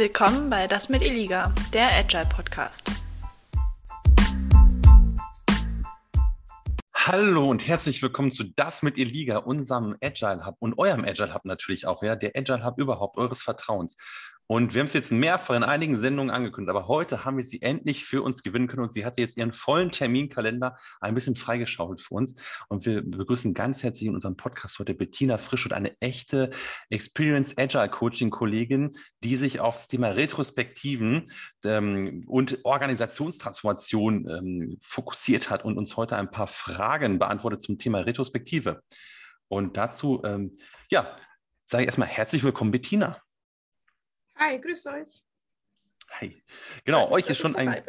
Willkommen bei Das mit Eliga, der Agile Podcast. Hallo und herzlich willkommen zu Das mit Eliga, unserem Agile Hub und eurem Agile Hub natürlich auch, ja, der Agile Hub überhaupt, eures Vertrauens. Und wir haben es jetzt mehrfach in einigen Sendungen angekündigt, aber heute haben wir sie endlich für uns gewinnen können und sie hatte jetzt ihren vollen Terminkalender ein bisschen freigeschaufelt für uns. Und wir begrüßen ganz herzlich in unserem Podcast heute Bettina Frisch und eine echte Experience Agile Coaching Kollegin, die sich auf das Thema Retrospektiven ähm, und Organisationstransformation ähm, fokussiert hat und uns heute ein paar Fragen beantwortet zum Thema Retrospektive. Und dazu, ähm, ja, sage ich erstmal herzlich willkommen, Bettina. Hi, grüß euch. Hi. Genau, Freut euch ist schon ein.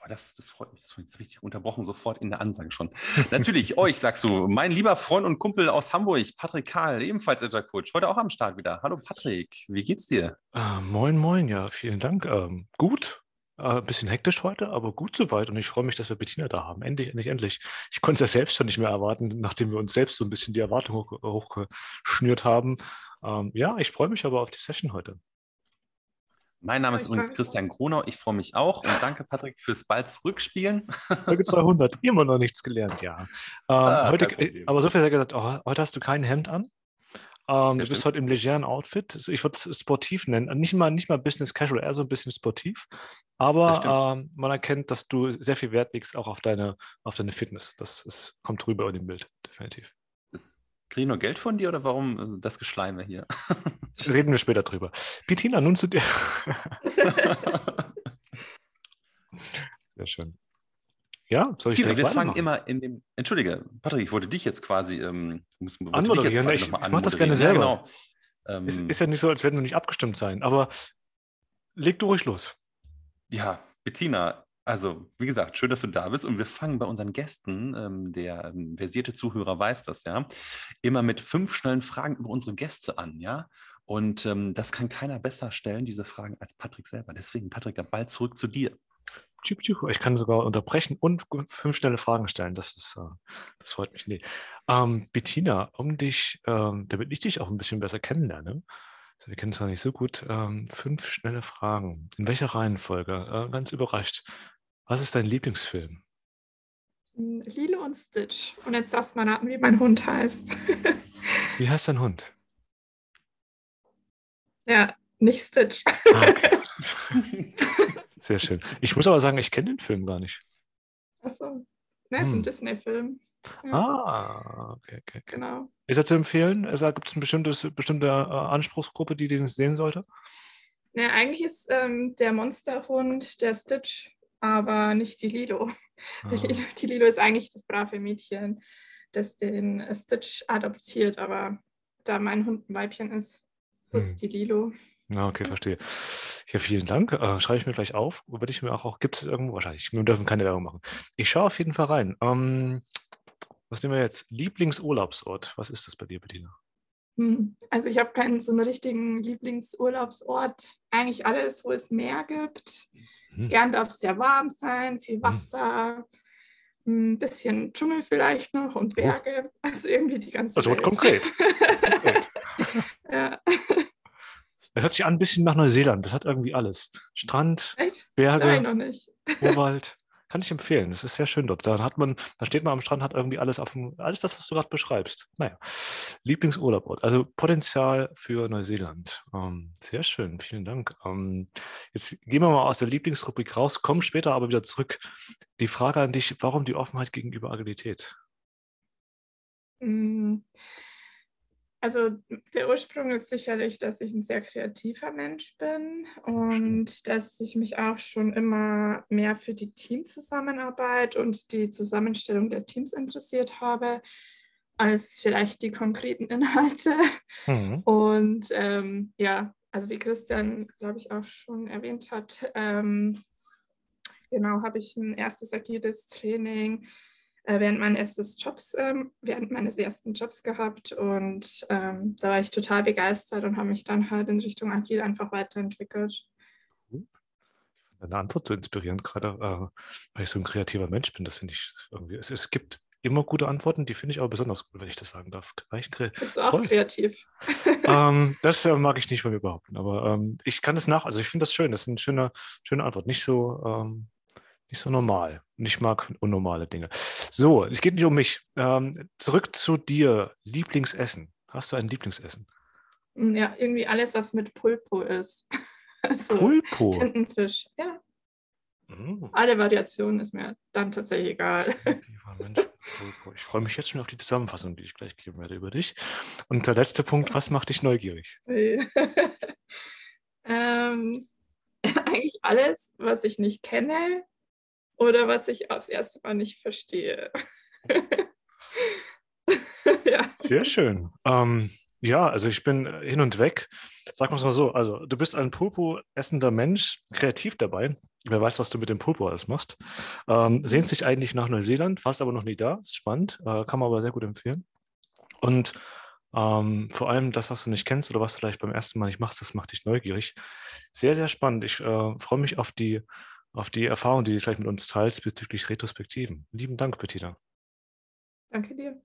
Oh, das, das freut mich, das ist richtig unterbrochen, sofort in der Ansage schon. Natürlich, euch sagst du, mein lieber Freund und Kumpel aus Hamburg, Patrick Karl, ebenfalls Agile Coach, heute auch am Start wieder. Hallo Patrick, wie geht's dir? Äh, moin, moin, ja, vielen Dank. Ähm, gut, ein äh, bisschen hektisch heute, aber gut soweit. Und ich freue mich, dass wir Bettina da haben. Endlich, endlich, endlich. Ich konnte es ja selbst schon nicht mehr erwarten, nachdem wir uns selbst so ein bisschen die Erwartung hoch, hochgeschnürt haben. Ähm, ja, ich freue mich aber auf die Session heute. Mein Name ist übrigens Christian Gronau. Ich freue mich auch. Und danke, Patrick, fürs bald Zurückspielen. Folge 200. Immer noch nichts gelernt, ja. Ähm, ah, heute, aber so viel hat er gesagt, oh, heute hast du kein Hemd an. Ähm, du bist heute im legeren Outfit. Ich würde es sportiv nennen. Nicht mal, nicht mal Business Casual, eher so ein bisschen sportiv. Aber ähm, man erkennt, dass du sehr viel Wert legst auch auf deine, auf deine Fitness. Das ist, kommt rüber in dem Bild, definitiv. Das Kriege ich nur Geld von dir oder warum äh, das Geschleime hier? Reden wir später drüber. Bettina, nun zu dir. Sehr schön. Ja, soll ich Peter, Wir fangen immer in dem. Entschuldige, Patrick, ich wollte dich jetzt quasi. Ähm, anmoderieren. Ich, ich mache das gerne selber. Ja, genau. ähm, es ist ja nicht so, als werden wir nicht abgestimmt sein, aber leg du ruhig los. Ja, Bettina, also, wie gesagt, schön, dass du da bist. Und wir fangen bei unseren Gästen, ähm, der ähm, versierte Zuhörer weiß das ja, immer mit fünf schnellen Fragen über unsere Gäste an, ja. Und ähm, das kann keiner besser stellen, diese Fragen, als Patrick selber. Deswegen, Patrick, bald zurück zu dir. Ich kann sogar unterbrechen und fünf schnelle Fragen stellen. Das ist, äh, das freut mich. Nee. Ähm, Bettina, um dich, ähm, damit ich dich auch ein bisschen besser kennenlerne, wir kennen es noch nicht so gut, ähm, fünf schnelle Fragen. In welcher Reihenfolge? Äh, ganz überrascht. Was ist dein Lieblingsfilm? Lilo und Stitch. Und jetzt darfst du mal raten, wie mein Hund heißt. wie heißt dein Hund? Ja, nicht Stitch. Ah, okay. Sehr schön. Ich muss aber sagen, ich kenne den Film gar nicht. Achso. Ne, ist hm. ein Disney-Film. Ja. Ah, okay, okay, okay. Genau. Ist er zu empfehlen? Gibt es eine bestimmte äh, Anspruchsgruppe, die den sehen sollte? Ja, eigentlich ist ähm, der Monsterhund der Stitch aber nicht die Lilo. Ah. Die Lilo ist eigentlich das brave Mädchen, das den Stitch adoptiert, aber da mein Hund ein Weibchen ist, wird es hm. die Lilo. Ja, okay, verstehe. Ja, vielen Dank. Äh, schreibe ich mir gleich auf. Würde ich mir auch, auch gibt es irgendwo wahrscheinlich. Wir dürfen keine Werbung machen. Ich schaue auf jeden Fall rein. Ähm, was nehmen wir jetzt? Lieblingsurlaubsort. Was ist das bei dir, Bettina? Hm, also ich habe keinen so einen richtigen Lieblingsurlaubsort. Eigentlich alles, wo es Meer gibt. Mhm. Gern darf es sehr warm sein, viel hm. Wasser, mhm. ein bisschen Dschungel vielleicht noch und oh. Berge. Also irgendwie die ganze Das wird konkret. konkret. ja. Das hört sich an ein bisschen nach Neuseeland. Das hat irgendwie alles. Strand, Echt? Berge, Nein, noch nicht. Urwald. Kann ich empfehlen. Das ist sehr schön dort. Da hat man, da steht man am Strand, hat irgendwie alles auf dem, alles das, was du gerade beschreibst. Naja, Lieblingsurlaubort. Also Potenzial für Neuseeland. Ähm, sehr schön. Vielen Dank. Ähm, jetzt gehen wir mal aus der Lieblingsrubrik raus, kommen später aber wieder zurück. Die Frage an dich, warum die Offenheit gegenüber Agilität? Mhm. Also der Ursprung ist sicherlich, dass ich ein sehr kreativer Mensch bin und dass ich mich auch schon immer mehr für die Teamzusammenarbeit und die Zusammenstellung der Teams interessiert habe, als vielleicht die konkreten Inhalte. Mhm. Und ähm, ja, also wie Christian, glaube ich, auch schon erwähnt hat, ähm, genau, habe ich ein erstes agiles Training äh, während meines ersten Jobs, ähm, während meines ersten Jobs gehabt und ähm, da war ich total begeistert und habe mich dann halt in Richtung Agil einfach weiterentwickelt. Deine Antwort so inspirierend, gerade äh, weil ich so ein kreativer Mensch bin, das finde ich irgendwie. Es, es gibt immer gute Antworten, die finde ich aber besonders gut, wenn ich das sagen darf. Bist du auch Voll. kreativ? ähm, das äh, mag ich nicht von mir behaupten, aber ähm, ich kann es nach, also ich finde das schön, das ist eine schöne, schöne Antwort. Nicht so, ähm, nicht so normal. Und ich mag unnormale Dinge. So, es geht nicht um mich. Ähm, zurück zu dir. Lieblingsessen. Hast du ein Lieblingsessen? Ja, irgendwie alles, was mit Pulpo ist. Also Pulpo? Tintenfisch, ja. Mm. Alle Variationen ist mir dann tatsächlich egal. Ich freue mich jetzt schon auf die Zusammenfassung, die ich gleich geben werde über dich. Und der letzte Punkt, was macht dich neugierig? ähm, eigentlich alles, was ich nicht kenne oder was ich aufs erste Mal nicht verstehe. ja. Sehr schön. Ähm, ja, also ich bin hin und weg. Sag mal so, also du bist ein Pulpo essender Mensch, kreativ dabei. Wer weiß, was du mit dem Pulpo alles machst. Ähm, sehnst dich eigentlich nach Neuseeland, warst aber noch nie da. Ist spannend, äh, kann man aber sehr gut empfehlen. Und ähm, vor allem das, was du nicht kennst oder was du vielleicht beim ersten Mal nicht machst, das macht dich neugierig. Sehr, sehr spannend. Ich äh, freue mich auf die auf die Erfahrung, die du vielleicht mit uns teilst bezüglich Retrospektiven. Lieben Dank, Bettina. Danke dir.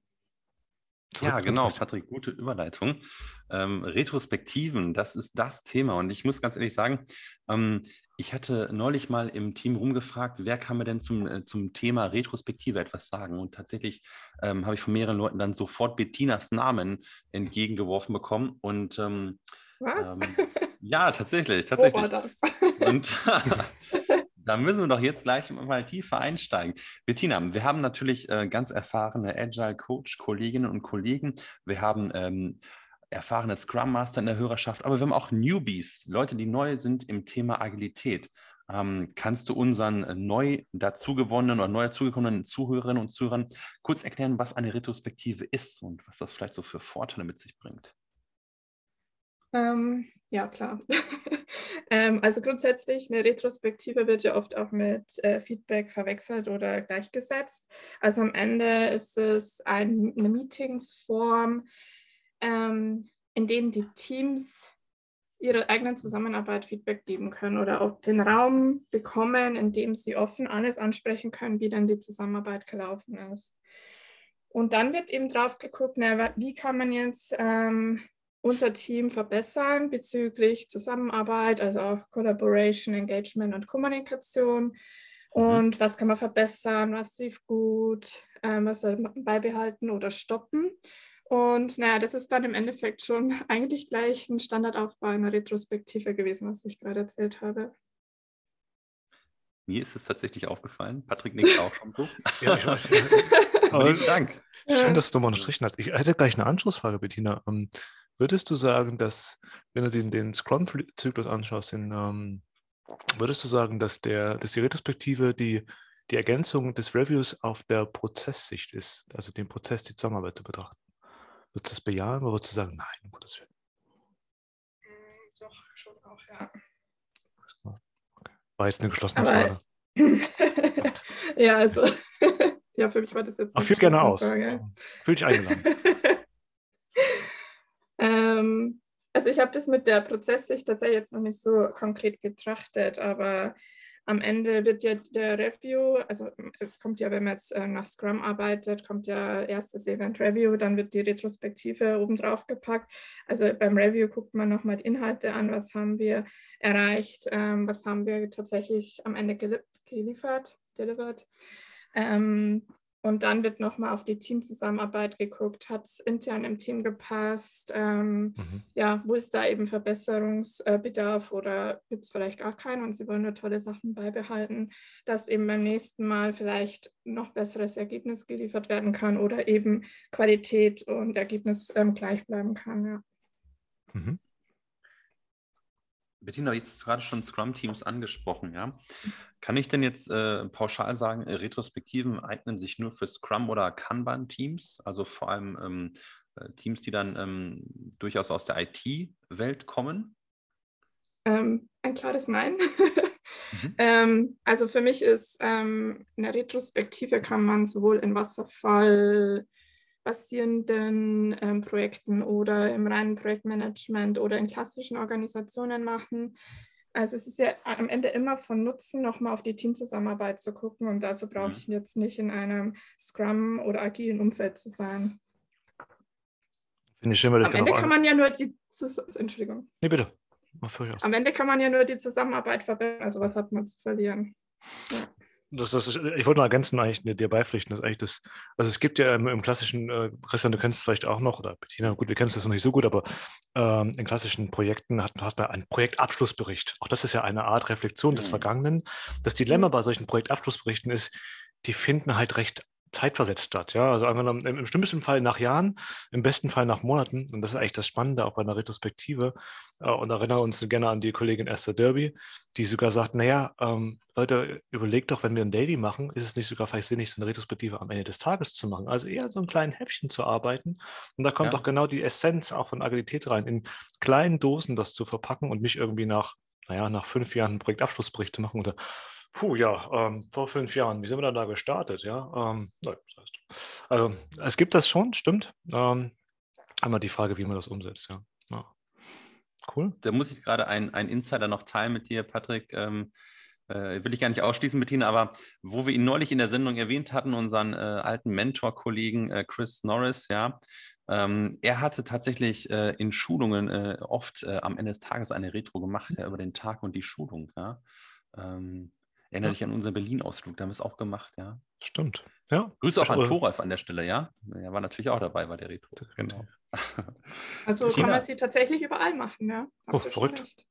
Zurück ja, genau, Patrick, gute Überleitung. Ähm, Retrospektiven, das ist das Thema. Und ich muss ganz ehrlich sagen, ähm, ich hatte neulich mal im Team rumgefragt, wer kann mir denn zum, äh, zum Thema Retrospektive etwas sagen? Und tatsächlich ähm, habe ich von mehreren Leuten dann sofort Bettinas Namen entgegengeworfen bekommen. Und ähm, was? Ähm, ja, tatsächlich, tatsächlich. Wo war das? Und Da müssen wir doch jetzt gleich mal tiefer einsteigen. Bettina, wir haben natürlich äh, ganz erfahrene Agile Coach, Kolleginnen und Kollegen. Wir haben ähm, erfahrene Scrum Master in der Hörerschaft, aber wir haben auch Newbies, Leute, die neu sind im Thema Agilität. Ähm, kannst du unseren neu dazugewonnenen oder neu dazugekommenen Zuhörerinnen und Zuhörern kurz erklären, was eine Retrospektive ist und was das vielleicht so für Vorteile mit sich bringt? Ähm, ja, klar. ähm, also grundsätzlich, eine Retrospektive wird ja oft auch mit äh, Feedback verwechselt oder gleichgesetzt. Also am Ende ist es ein, eine Meetingsform, ähm, in denen die Teams ihre eigenen Zusammenarbeit Feedback geben können oder auch den Raum bekommen, in dem sie offen alles ansprechen können, wie dann die Zusammenarbeit gelaufen ist. Und dann wird eben drauf geguckt, na, wie kann man jetzt ähm, unser Team verbessern bezüglich Zusammenarbeit, also auch Collaboration, Engagement und Kommunikation. Mhm. Und mhm. was kann man verbessern, was lief gut, ähm, was soll man beibehalten oder stoppen. Und naja, das ist dann im Endeffekt schon eigentlich gleich ein Standardaufbau einer Retrospektive gewesen, was ich gerade erzählt habe. Mir ist es tatsächlich aufgefallen. Patrick nickt auch schon so. ja, ich weiß. Aber Vielen Dank. Schön, dass du mal unterstrichen hast. Ich hätte gleich eine Anschlussfrage, Bettina. Würdest du sagen, dass, wenn du den, den Scrum-Zyklus anschaust, den, ähm, würdest du sagen, dass, der, dass die Retrospektive die, die Ergänzung des Reviews auf der Prozesssicht ist, also den Prozess, die Zusammenarbeit zu betrachten? Würdest du das bejahen oder würdest du sagen, nein, um Gottes Willen? Hm, doch, schon auch, ja. Okay. War jetzt eine geschlossene Frage. ja, also, ja, für mich war das jetzt. Ach, führ gerne aus. Fühl dich eingeladen. Ähm, also ich habe das mit der Prozesssicht tatsächlich jetzt noch nicht so konkret betrachtet, aber am Ende wird ja der Review, also es kommt ja, wenn man jetzt äh, nach Scrum arbeitet, kommt ja erstes Event Review, dann wird die Retrospektive obendrauf gepackt. Also beim Review guckt man nochmal die Inhalte an, was haben wir erreicht, ähm, was haben wir tatsächlich am Ende geliefert, delivered. Ähm, und dann wird nochmal auf die Teamzusammenarbeit geguckt, hat es intern im Team gepasst, ähm, mhm. ja, wo ist da eben Verbesserungsbedarf oder gibt es vielleicht gar keinen und sie wollen nur tolle Sachen beibehalten, dass eben beim nächsten Mal vielleicht noch besseres Ergebnis geliefert werden kann oder eben Qualität und Ergebnis ähm, gleich bleiben kann. Ja. Mhm. Bettina, jetzt gerade schon Scrum-Teams angesprochen, ja. Kann ich denn jetzt äh, pauschal sagen, äh, Retrospektiven eignen sich nur für Scrum- oder Kanban-Teams, also vor allem ähm, äh, Teams, die dann ähm, durchaus aus der IT-Welt kommen? Ähm, ein klares Nein. mhm. Ähm, also für mich ist ähm, eine Retrospektive kann man sowohl in Wasserfall basierenden ähm, Projekten oder im reinen Projektmanagement oder in klassischen Organisationen machen. Also es ist ja am Ende immer von Nutzen, nochmal auf die Teamzusammenarbeit zu gucken und dazu brauche Mhm. ich jetzt nicht in einem Scrum oder agilen Umfeld zu sein. Finde ich schön, weil ich Am Ende kann man ja nur die Zus Entschuldigung. Nee, bitte. Am Ende kann man ja nur die Zusammenarbeit verbessern. Also was hat man zu verlieren? Das, das ich wollte noch ergänzen, eigentlich ne, dir beipflichten, dass eigentlich das, also es gibt ja im, im klassischen, äh, Christian, du kennst es vielleicht auch noch, oder Bettina, gut, wir kennen das noch nicht so gut, aber ähm, in klassischen Projekten hat, hast du einen Projektabschlussbericht. Auch das ist ja eine Art Reflexion des Mhm. Vergangenen. Das Dilemma bei solchen Projektabschlussberichten ist, die finden halt recht zeitversetzt statt. Ja, also einfach im, im schlimmsten Fall nach Jahren, im besten Fall nach Monaten. Und das ist eigentlich das Spannende auch bei einer Retrospektive. Äh, und erinnere uns gerne an die Kollegin Esther Derby, die sogar sagt, naja, ähm, Leute, überlegt doch, wenn wir ein Daily machen, ist es nicht sogar vielleicht sinnig, so eine Retrospektive am Ende des Tages zu machen. Also eher so ein kleinen Häppchen zu arbeiten. Und da kommt Ja. doch genau die Essenz auch von Agilität rein, in kleinen Dosen das zu verpacken und nicht irgendwie nach, naja, nach fünf Jahren einen Projektabschlussbericht zu machen oder Puh, ja, ähm, vor fünf Jahren, wie sind wir dann da gestartet? Ja, ähm, das heißt, also es gibt das schon, stimmt. Ähm, einmal die Frage, wie man das umsetzt, ja. ja. Cool. Da muss ich gerade einen Insider noch teilen mit dir, Patrick. Ähm, äh, will ich gar nicht ausschließen, Bettina, aber wo wir ihn neulich in der Sendung erwähnt hatten, unseren äh, alten Mentor-Kollegen äh, Chris Norris, ja, ähm, er hatte tatsächlich äh, in Schulungen äh, oft äh, am Ende des Tages eine Retro gemacht, ja, über den Tag und die Schulung, ja. Ähm, erinnere Ja. dich an unseren Berlin-Ausflug, da haben wir es auch gemacht, ja. Stimmt. Ja. Grüße auch an Oder- Thoralf an der Stelle, ja. Er war natürlich auch dabei bei der Retro. Genau. Also Tina. kann man sie tatsächlich überall machen, ja. Habt Oh, verrückt. recht.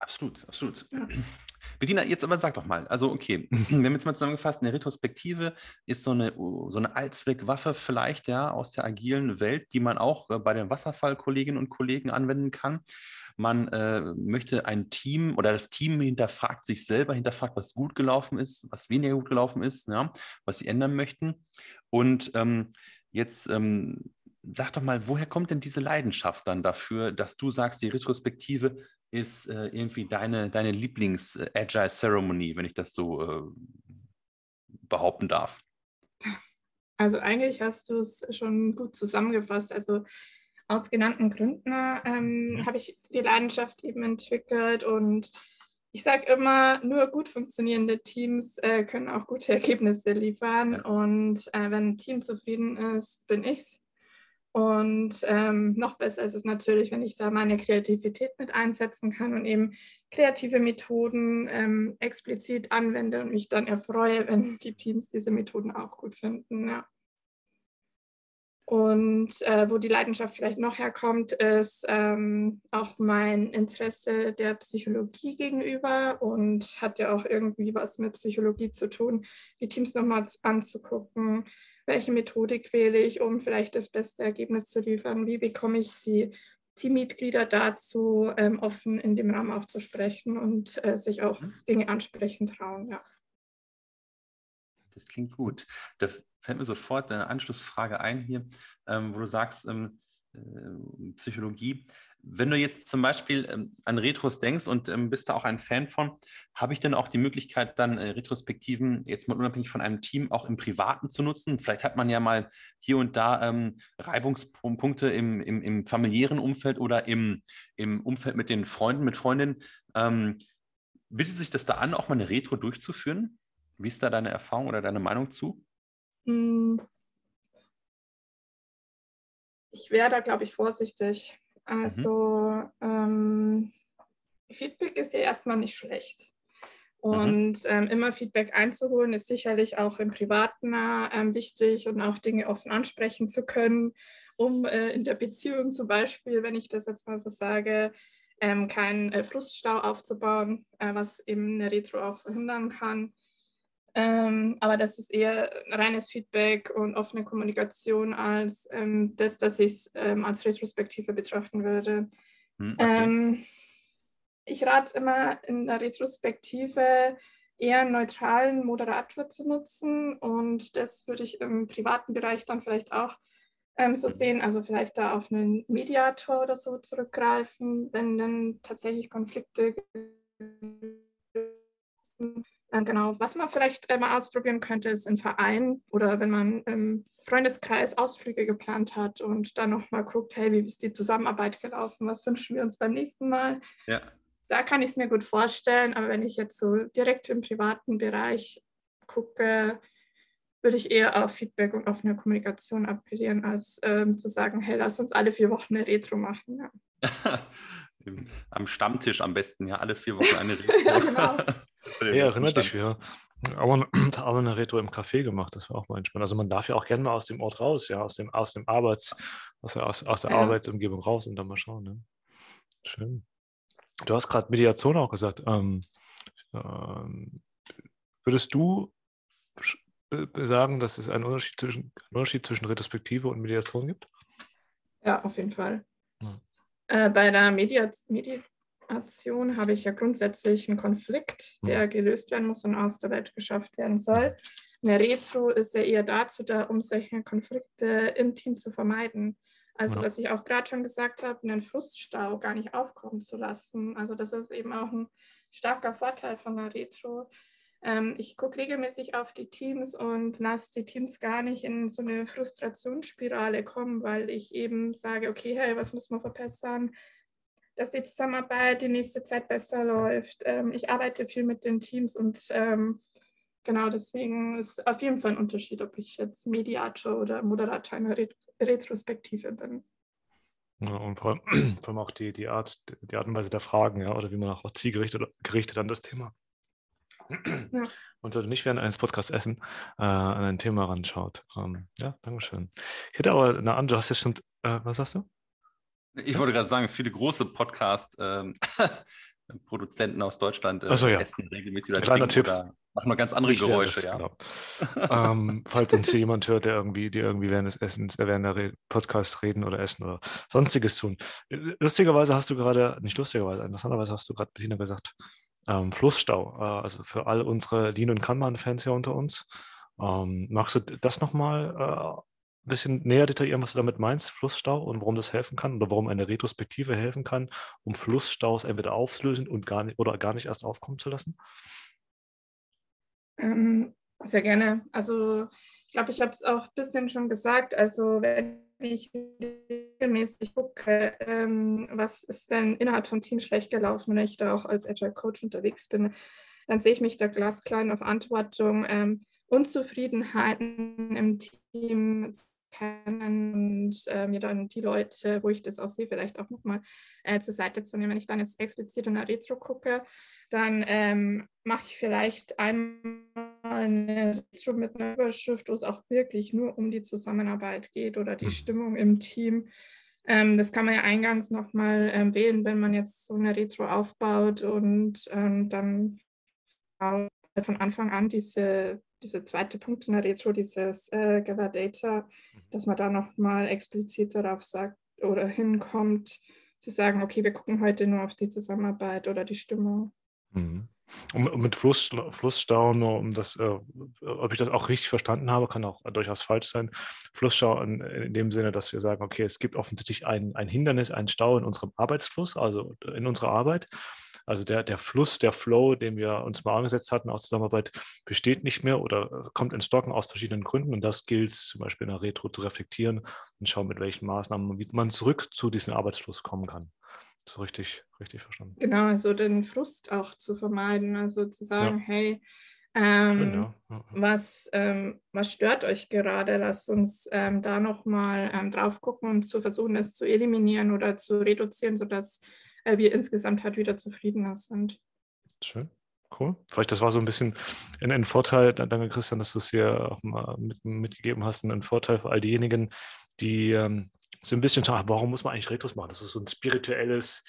Absolut, absolut. Ja. Bettina, jetzt aber sag doch mal, also okay, wir haben jetzt mal zusammengefasst, eine Retrospektive ist so eine, so eine Allzweckwaffe vielleicht, ja, aus der agilen Welt, die man auch äh, bei den Wasserfallkolleginnen und Kollegen anwenden kann. Man äh, möchte ein Team oder das Team hinterfragt sich selber, hinterfragt, was gut gelaufen ist, was weniger gut gelaufen ist, ja, was sie ändern möchten. Und ähm, jetzt ähm, sag doch mal, woher kommt denn diese Leidenschaft dann dafür, dass du sagst, die Retrospektive ist äh, irgendwie deine, deine Lieblings-Agile-Ceremony, wenn ich das so äh, behaupten darf? Also eigentlich hast du es schon gut zusammengefasst. Also aus genannten Gründen ähm, Mhm. habe ich die Leidenschaft eben entwickelt und ich sage immer, nur gut funktionierende Teams äh, können auch gute Ergebnisse liefern und äh, wenn ein Team zufrieden ist, bin ich's. Und ähm, noch besser ist es natürlich, wenn ich da meine Kreativität mit einsetzen kann und eben kreative Methoden ähm, explizit anwende und mich dann erfreue, wenn die Teams diese Methoden auch gut finden. Ja. Und äh, wo die Leidenschaft vielleicht noch herkommt, ist ähm, auch mein Interesse der Psychologie gegenüber und hat ja auch irgendwie was mit Psychologie zu tun, die Teams nochmal anzugucken, welche Methodik wähle ich, um vielleicht das beste Ergebnis zu liefern, wie bekomme ich die Teammitglieder dazu, ähm, offen in dem Rahmen auch zu sprechen und äh, sich auch Mhm. Dinge ansprechen trauen. Ja. Das klingt gut. Da fällt mir sofort eine Anschlussfrage ein hier, ähm, wo du sagst, ähm, äh, Psychologie. Wenn du jetzt zum Beispiel ähm, an Retros denkst und ähm, bist da auch ein Fan von, habe ich denn auch die Möglichkeit, dann äh, Retrospektiven jetzt mal unabhängig von einem Team auch im Privaten zu nutzen? Vielleicht hat man ja mal hier und da ähm, Reibungspunkte im, im, im familiären Umfeld oder im, im Umfeld mit den Freunden, mit Freundinnen. Ähm, bietet sich das da an, auch mal eine Retro durchzuführen? Wie ist da deine Erfahrung oder deine Meinung zu? Hm. Ich wäre da, glaube ich, vorsichtig. Also ähm, Feedback ist ja erstmal nicht schlecht. Und ähm, immer Feedback einzuholen, ist sicherlich auch im Privaten ähm, wichtig und auch Dinge offen ansprechen zu können, um äh, in der Beziehung zum Beispiel, wenn ich das jetzt mal so sage, ähm, keinen äh, Fruststau aufzubauen, äh, was eben eine Retro auch verhindern kann. Ähm, aber das ist eher reines Feedback und offene Kommunikation als ähm, das, dass ich es ähm, als Retrospektive betrachten würde. Hm, okay. Ähm, ich rate immer in der Retrospektive eher einen neutralen Moderator zu nutzen und das würde ich im privaten Bereich dann vielleicht auch ähm, so sehen, also vielleicht da auf einen Mediator oder so zurückgreifen, wenn dann tatsächlich Konflikte genau, was man vielleicht äh, mal ausprobieren könnte, ist ein Verein oder wenn man im Freundeskreis Ausflüge geplant hat und dann nochmal guckt, hey, wie ist die Zusammenarbeit gelaufen, was wünschen wir uns beim nächsten Mal? Ja. da kann ich es mir gut vorstellen, aber wenn ich jetzt so direkt im privaten Bereich gucke, würde ich eher auf Feedback und offene Kommunikation appellieren, als ähm, zu sagen, hey, lass uns alle vier Wochen eine Retro machen. Ja. Am Stammtisch am besten, ja, alle vier Wochen eine Retro. ja, genau. ja, erinnert dich, wir haben eine Retro im Café gemacht, das war auch mal entspannt. Also man darf ja auch gerne mal aus dem Ort raus, ja, aus dem, aus dem Arbeits, aus der, aus, aus der ja. Arbeitsumgebung raus und dann mal schauen. Ne? Schön. Du hast gerade Mediation auch gesagt. Ähm, ähm, würdest du sagen, dass es einen Unterschied zwischen, einen Unterschied zwischen Retrospektive und Mediation gibt? Ja, auf jeden Fall. Ja. Äh, bei der Mediat Mediation habe ich ja grundsätzlich einen Konflikt, der ja. gelöst werden muss und aus der Welt geschafft werden soll. Eine Retro ist ja eher dazu da, um solche Konflikte im Team zu vermeiden. Also, ja. was ich auch gerade schon gesagt habe, einen Fruststau gar nicht aufkommen zu lassen. Also, das ist eben auch ein starker Vorteil von der Retro, ähm, ich gucke regelmäßig auf die Teams und lasse die Teams gar nicht in so eine Frustrationsspirale kommen, weil ich eben sage, okay, hey, was muss man verbessern, dass die Zusammenarbeit die nächste Zeit besser läuft. Ähm, ich arbeite viel mit den Teams und ähm, genau deswegen ist auf jeden Fall ein Unterschied, ob ich jetzt Mediator oder Moderator einer Retrospektive bin. Ja, und vor allem, vor allem, auch die, die, Art, die Art und Weise der Fragen, ja, oder wie man auch zielgerichtet gerichtet an das Thema ja. und sollte nicht während eines Podcasts essen, äh, an ein Thema ranschaut. Ähm, ja, Dankeschön. Ich hätte aber eine andere, du hast ja schon, äh, was sagst du? Ich wollte gerade sagen, viele große Podcast- ähm, aus Deutschland äh, so, ja. essen regelmäßig oder, Kleiner Tipp. oder machen nur ganz andere ich Geräusche. Das, ja. Genau. ähm, falls uns hier jemand hört, der irgendwie, die irgendwie während des Essens, äh, während der Re Podcast reden oder essen oder sonstiges tun. Lustigerweise hast du gerade, nicht lustigerweise, interessanterweise hast du gerade Bettina gesagt, ähm, Flussstau, äh, also für all unsere Lean- und Kanban-Fans hier unter uns. Ähm, magst du das nochmal äh, ein bisschen näher detaillieren, was du damit meinst, Flussstau und warum das helfen kann oder warum eine Retrospektive helfen kann, um Flussstaus entweder aufzulösen und gar nicht, oder gar nicht erst aufkommen zu lassen? Ähm, sehr gerne. Also ich glaube, ich habe es auch ein bisschen schon gesagt. Also wenn ich regelmäßig gucke, ähm, was ist denn innerhalb vom Team schlecht gelaufen, wenn ich da auch als Agile Coach unterwegs bin, dann sehe ich mich da glasklar auf Verantwortung, ähm, Unzufriedenheiten im Team kennen und äh, mir dann die Leute, wo ich das auch sehe, vielleicht auch nochmal äh, zur Seite zu nehmen. Wenn ich dann jetzt explizit in der Retro gucke, dann ähm, mache ich vielleicht einmal eine Retro mit einer Überschrift, wo es auch wirklich nur um die Zusammenarbeit geht oder die mhm. Stimmung im Team. Ähm, das kann man ja eingangs nochmal ähm, wählen, wenn man jetzt so eine Retro aufbaut und ähm, dann von Anfang an diese, diese zweite Punkt in der Retro, dieses äh, Gather Data, mhm. dass man da nochmal explizit darauf sagt oder hinkommt, zu sagen, okay, wir gucken heute nur auf die Zusammenarbeit oder die Stimmung. Mhm. Und mit Fluss, Flussstau, nur um das, äh, ob ich das auch richtig verstanden habe, kann auch durchaus falsch sein. Flussstau in, in, dem Sinne, dass wir sagen, okay, es gibt offensichtlich ein, ein Hindernis, einen Stau in unserem Arbeitsfluss, also in unserer Arbeit. Also der, der Fluss, der Flow, den wir uns mal angesetzt hatten aus Zusammenarbeit, besteht nicht mehr oder kommt in Stocken aus verschiedenen Gründen. Und das gilt zum Beispiel in der Retro zu reflektieren und schauen, mit welchen Maßnahmen man zurück zu diesem Arbeitsfluss kommen kann. So richtig, richtig verstanden. Genau, also den Frust auch zu vermeiden, also zu sagen, ja. hey, ähm, Schön, ja. Ja, was, ähm, was stört euch gerade? Lasst uns ähm, da nochmal ähm, drauf gucken und zu versuchen, es zu eliminieren oder zu reduzieren, sodass äh, wir insgesamt halt wieder zufriedener sind. Schön. Cool. Vielleicht das war so ein bisschen ein, ein Vorteil, danke Christian, dass du es hier auch mal mit, mitgegeben hast, ein Vorteil für all diejenigen, die ähm, so ein bisschen sagen, warum muss man eigentlich Retros machen? Das ist so ein spirituelles,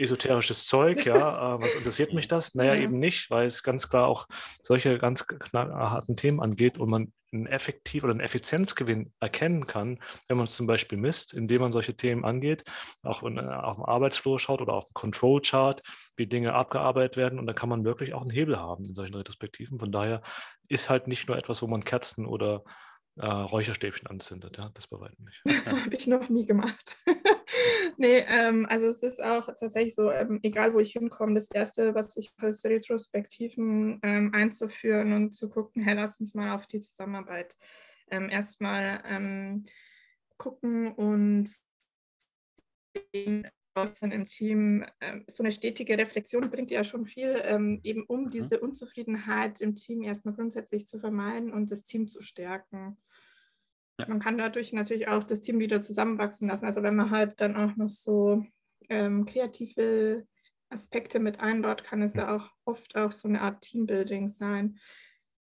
esoterisches Zeug, ja. Äh, was interessiert mich das? Naja, ja. eben nicht, weil es ganz klar auch solche ganz harten Themen angeht und man einen Effektiv- oder einen Effizienzgewinn erkennen kann, wenn man es zum Beispiel misst, indem man solche Themen angeht, auch in, äh, auf dem Arbeitsflow schaut oder auf dem Control-Chart, wie Dinge abgearbeitet werden und dann kann man wirklich auch einen Hebel haben in solchen Retrospektiven. Von daher ist halt nicht nur etwas, wo man Kerzen oder äh, Räucherstäbchen anzündet. Ja, das bei weitem nicht. Habe ich noch nie gemacht. nee, ähm, also es ist auch tatsächlich so, ähm, egal wo ich hinkomme, das Erste, was ich mache, ist Retrospektiven ähm, einzuführen und zu gucken, hey, lass uns mal auf die Zusammenarbeit ähm, erstmal ähm, gucken und im Team. Ähm, so eine stetige Reflexion bringt ja schon viel, eben um mhm. diese Unzufriedenheit im Team erstmal grundsätzlich zu vermeiden und das Team zu stärken. Man kann dadurch natürlich auch das Team wieder zusammenwachsen lassen. Also wenn man halt dann auch noch so ähm, kreative Aspekte mit einbaut, kann es ja auch oft auch so eine Art Teambuilding sein.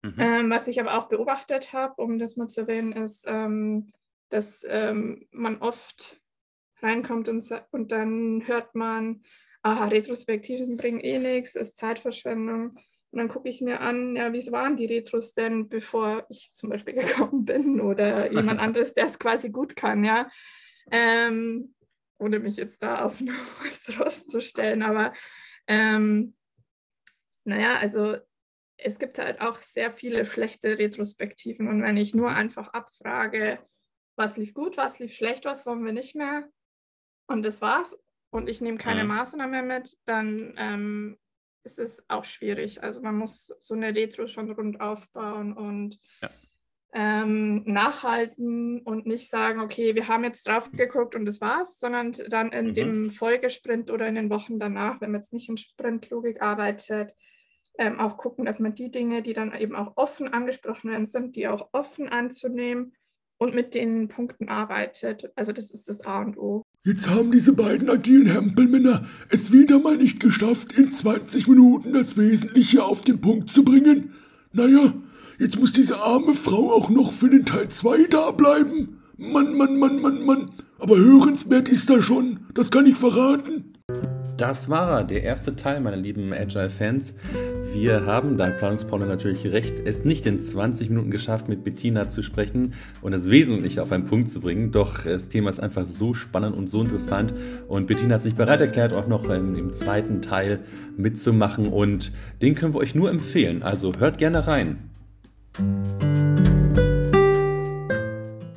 Mhm. Ähm, was ich aber auch beobachtet habe, um das mal zu erwähnen, ist, ähm, dass ähm, man oft reinkommt und, und dann hört man, aha, Retrospektiven bringen eh nichts, ist Zeitverschwendung. Und dann gucke ich mir an, ja, wie waren die Retros denn, bevor ich zum Beispiel gekommen bin oder jemand anderes, der es quasi gut kann, ja. Ähm, ohne mich jetzt da auf ein hohes Ross zu stellen, aber ähm, naja, also es gibt halt auch sehr viele schlechte Retrospektiven und wenn ich nur einfach abfrage, was lief gut, was lief schlecht, was wollen wir nicht mehr und das war's und ich nehme keine mhm. Maßnahmen mehr mit, dann ähm, ist es auch schwierig. Also man muss so eine Retro schon rund aufbauen und ja. ähm, nachhalten und nicht sagen, okay, wir haben jetzt drauf geguckt und das war's, sondern dann in mhm. dem Folgesprint oder in den Wochen danach, wenn man jetzt nicht in Sprintlogik arbeitet, ähm, auch gucken, dass man die Dinge, die dann eben auch offen angesprochen werden, sind, die auch offen anzunehmen und mit den Punkten arbeitet. Also das ist das A und O. Jetzt haben diese beiden agilen Hempelmänner es wieder mal nicht geschafft, in 20 Minuten das Wesentliche auf den Punkt zu bringen. Naja, jetzt muss diese arme Frau auch noch für den Teil 2 da bleiben. Mann, Mann, Mann, Mann, Mann. Aber hörenswert ist er schon, das kann ich verraten. Das war er, der erste Teil, meine lieben Agile-Fans. Wir haben dank Planungsporno natürlich recht, es nicht in 20 Minuten geschafft, mit Bettina zu sprechen und das Wesentliche auf einen Punkt zu bringen. Doch das Thema ist einfach so spannend und so interessant. Und Bettina hat sich bereit erklärt, auch noch im, im zweiten Teil mitzumachen. Und den können wir euch nur empfehlen. Also hört gerne rein.